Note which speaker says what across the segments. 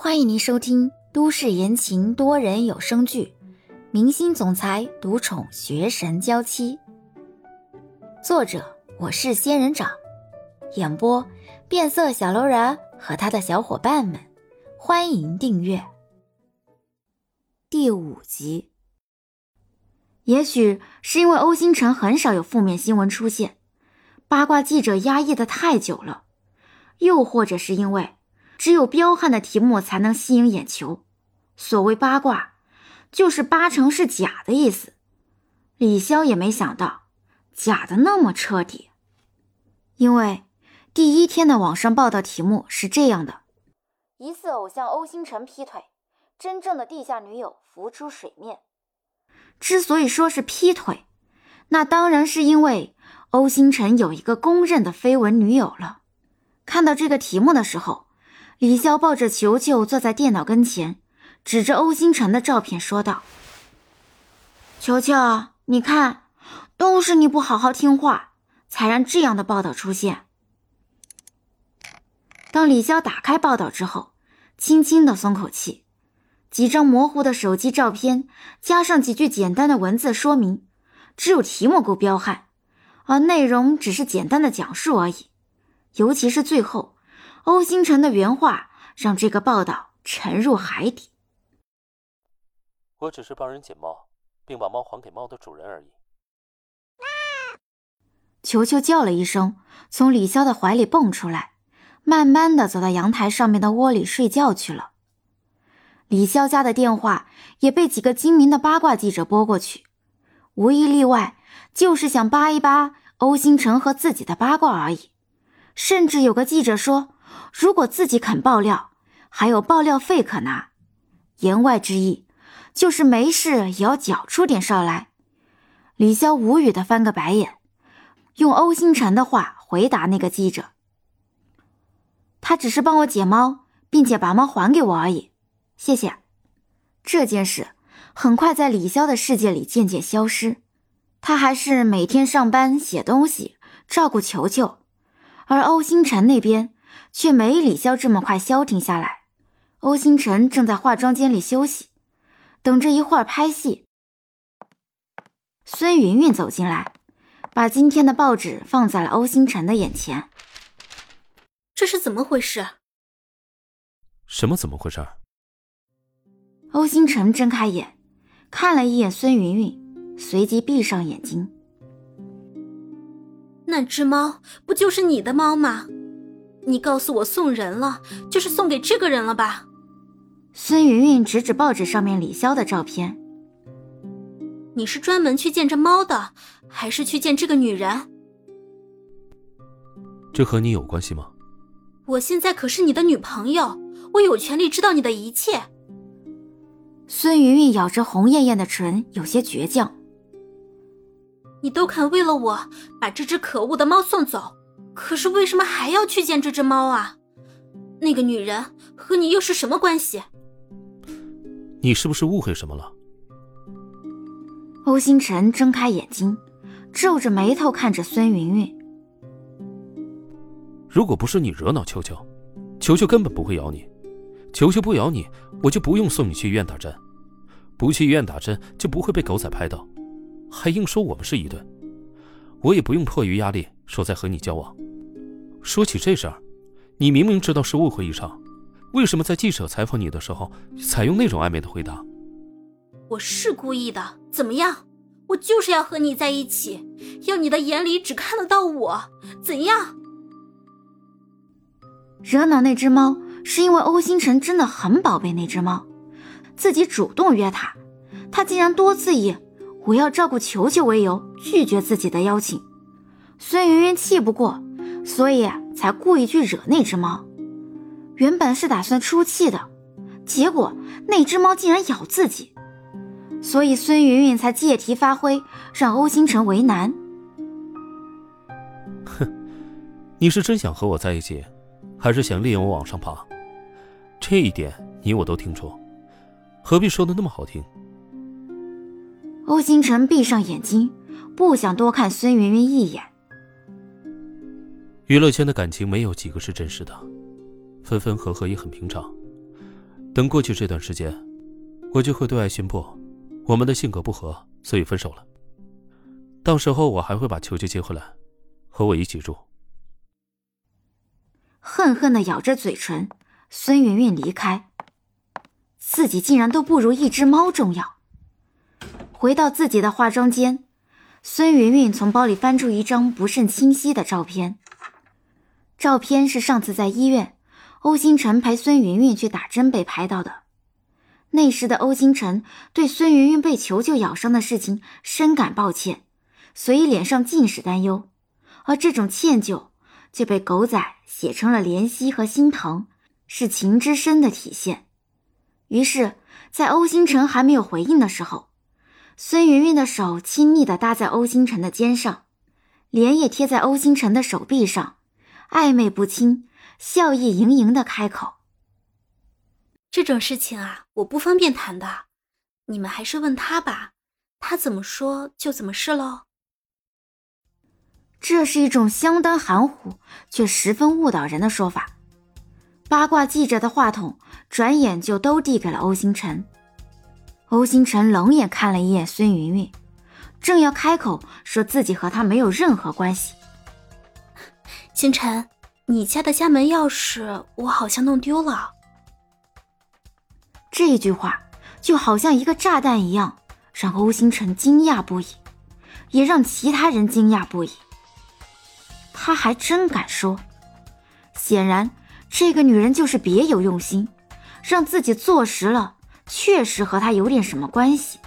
Speaker 1: 欢迎您收听都市言情多人有声剧《明星总裁独宠学神娇妻》，作者我是仙人掌，演播变色小楼人和他的小伙伴们。欢迎订阅第五集。也许是因为欧星辰很少有负面新闻出现，八卦记者压抑的太久了，又或者是因为。只有彪悍的题目才能吸引眼球。所谓八卦，就是八成是假的意思。李潇也没想到，假的那么彻底。因为第一天的网上报道题目是这样的：疑似偶像欧星辰劈腿，真正的地下女友浮出水面。之所以说是劈腿，那当然是因为欧星辰有一个公认的绯闻女友了。看到这个题目的时候。李潇抱着球球坐在电脑跟前，指着欧星辰的照片说道：“球球，你看，都是你不好好听话，才让这样的报道出现。”当李潇打开报道之后，轻轻的松口气，几张模糊的手机照片，加上几句简单的文字说明，只有题目够彪悍，而内容只是简单的讲述而已，尤其是最后。欧星辰的原话让这个报道沉入海底。
Speaker 2: 我只是帮人捡猫，并把猫还给猫的主人而已。
Speaker 1: 球球叫了一声，从李潇的怀里蹦出来，慢慢的走到阳台上面的窝里睡觉去了。李潇家的电话也被几个精明的八卦记者拨过去，无一例外就是想扒一扒欧星辰和自己的八卦而已。甚至有个记者说。如果自己肯爆料，还有爆料费可拿。言外之意，就是没事也要缴出点少来。李潇无语的翻个白眼，用欧星辰的话回答那个记者：“他只是帮我解猫，并且把猫还给我而已，谢谢。”这件事很快在李潇的世界里渐渐消失。他还是每天上班、写东西、照顾球球，而欧星辰那边。却没李潇这么快消停下来。欧星辰正在化妆间里休息，等着一会儿拍戏。孙云云走进来，把今天的报纸放在了欧星辰的眼前。
Speaker 3: 这是怎么回事？
Speaker 2: 什么怎么回事？
Speaker 1: 欧星辰睁开眼，看了一眼孙云云，随即闭上眼睛。
Speaker 3: 那只猫不就是你的猫吗？你告诉我送人了，就是送给这个人了吧？
Speaker 1: 孙云云指指报纸上面李潇的照片。
Speaker 3: 你是专门去见这猫的，还是去见这个女人？
Speaker 2: 这和你有关系吗？
Speaker 3: 我现在可是你的女朋友，我有权利知道你的一切。
Speaker 1: 孙云云咬着红艳艳的唇，有些倔强。
Speaker 3: 你都肯为了我把这只可恶的猫送走？可是为什么还要去见这只猫啊？那个女人和你又是什么关系？
Speaker 2: 你是不是误会什么了？
Speaker 1: 欧星辰睁开眼睛，皱着眉头看着孙云云。
Speaker 2: 如果不是你惹恼球球，球球根本不会咬你。球球不咬你，我就不用送你去医院打针。不去医院打针，就不会被狗仔拍到，还硬说我们是一对。我也不用迫于压力说在和你交往。说起这事儿，你明明知道是误会一场，为什么在记者采访你的时候采用那种暧昧的回答？
Speaker 3: 我是故意的，怎么样？我就是要和你在一起，要你的眼里只看得到我，怎样？
Speaker 1: 惹恼那只猫，是因为欧星辰真的很宝贝那只猫，自己主动约他，他竟然多次以我要照顾球球为由拒绝自己的邀请，孙云云气不过。所以才故意去惹那只猫，原本是打算出气的，结果那只猫竟然咬自己，所以孙云云才借题发挥，让欧星辰为难。
Speaker 2: 哼，你是真想和我在一起，还是想利用我往上爬？这一点你我都清楚，何必说的那么好听？
Speaker 1: 欧星辰闭上眼睛，不想多看孙云云一眼。
Speaker 2: 娱乐圈的感情没有几个是真实的，分分合合也很平常。等过去这段时间，我就会对外宣布，我们的性格不合，所以分手了。到时候我还会把球球接回来，和我一起住。
Speaker 1: 恨恨的咬着嘴唇，孙云云离开，自己竟然都不如一只猫重要。回到自己的化妆间，孙云云从包里翻出一张不甚清晰的照片。照片是上次在医院，欧星辰陪孙云云去打针被拍到的。那时的欧星辰对孙云云被球球咬伤的事情深感抱歉。所以脸上尽是担忧，而这种歉疚就被狗仔写成了怜惜和心疼，是情之深的体现。于是，在欧星辰还没有回应的时候，孙云云的手亲昵地搭在欧星辰的肩上，脸也贴在欧星辰的手臂上，暧昧不清，笑意盈盈的开口：“
Speaker 3: 这种事情啊，我不方便谈的，你们还是问他吧，他怎么说就怎么是喽。”
Speaker 1: 这是一种相当含糊却十分误导人的说法。八卦记者的话筒转眼就都递给了欧星辰。欧星辰冷眼看了一眼孙云云，正要开口说自己和他没有任何关系。
Speaker 3: 星辰，你家的家门钥匙我好像弄丢了。
Speaker 1: 这句话就好像一个炸弹一样，让欧星辰惊讶不已，也让其他人惊讶不已。他还真敢说，显然这个女人就是别有用心，让自己坐实了，确实和他有点什么关系。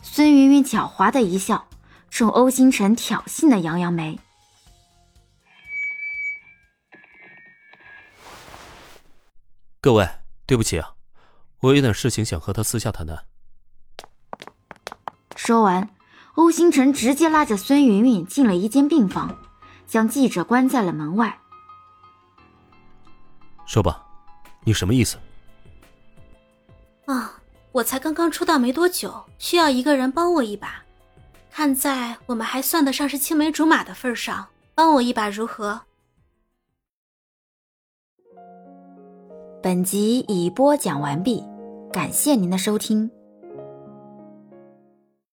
Speaker 1: 孙云云狡猾的一笑，冲欧星辰挑衅的扬扬眉：“
Speaker 2: 各位，对不起啊，我有点事情想和他私下谈谈。”
Speaker 1: 说完。欧星辰直接拉着孙云云进了一间病房，将记者关在了门外。
Speaker 2: 说吧，你什么意思？
Speaker 3: 啊，我才刚刚出道没多久，需要一个人帮我一把。看在我们还算得上是青梅竹马的份上，帮我一把如何？
Speaker 1: 本集已播讲完毕，感谢您的收听。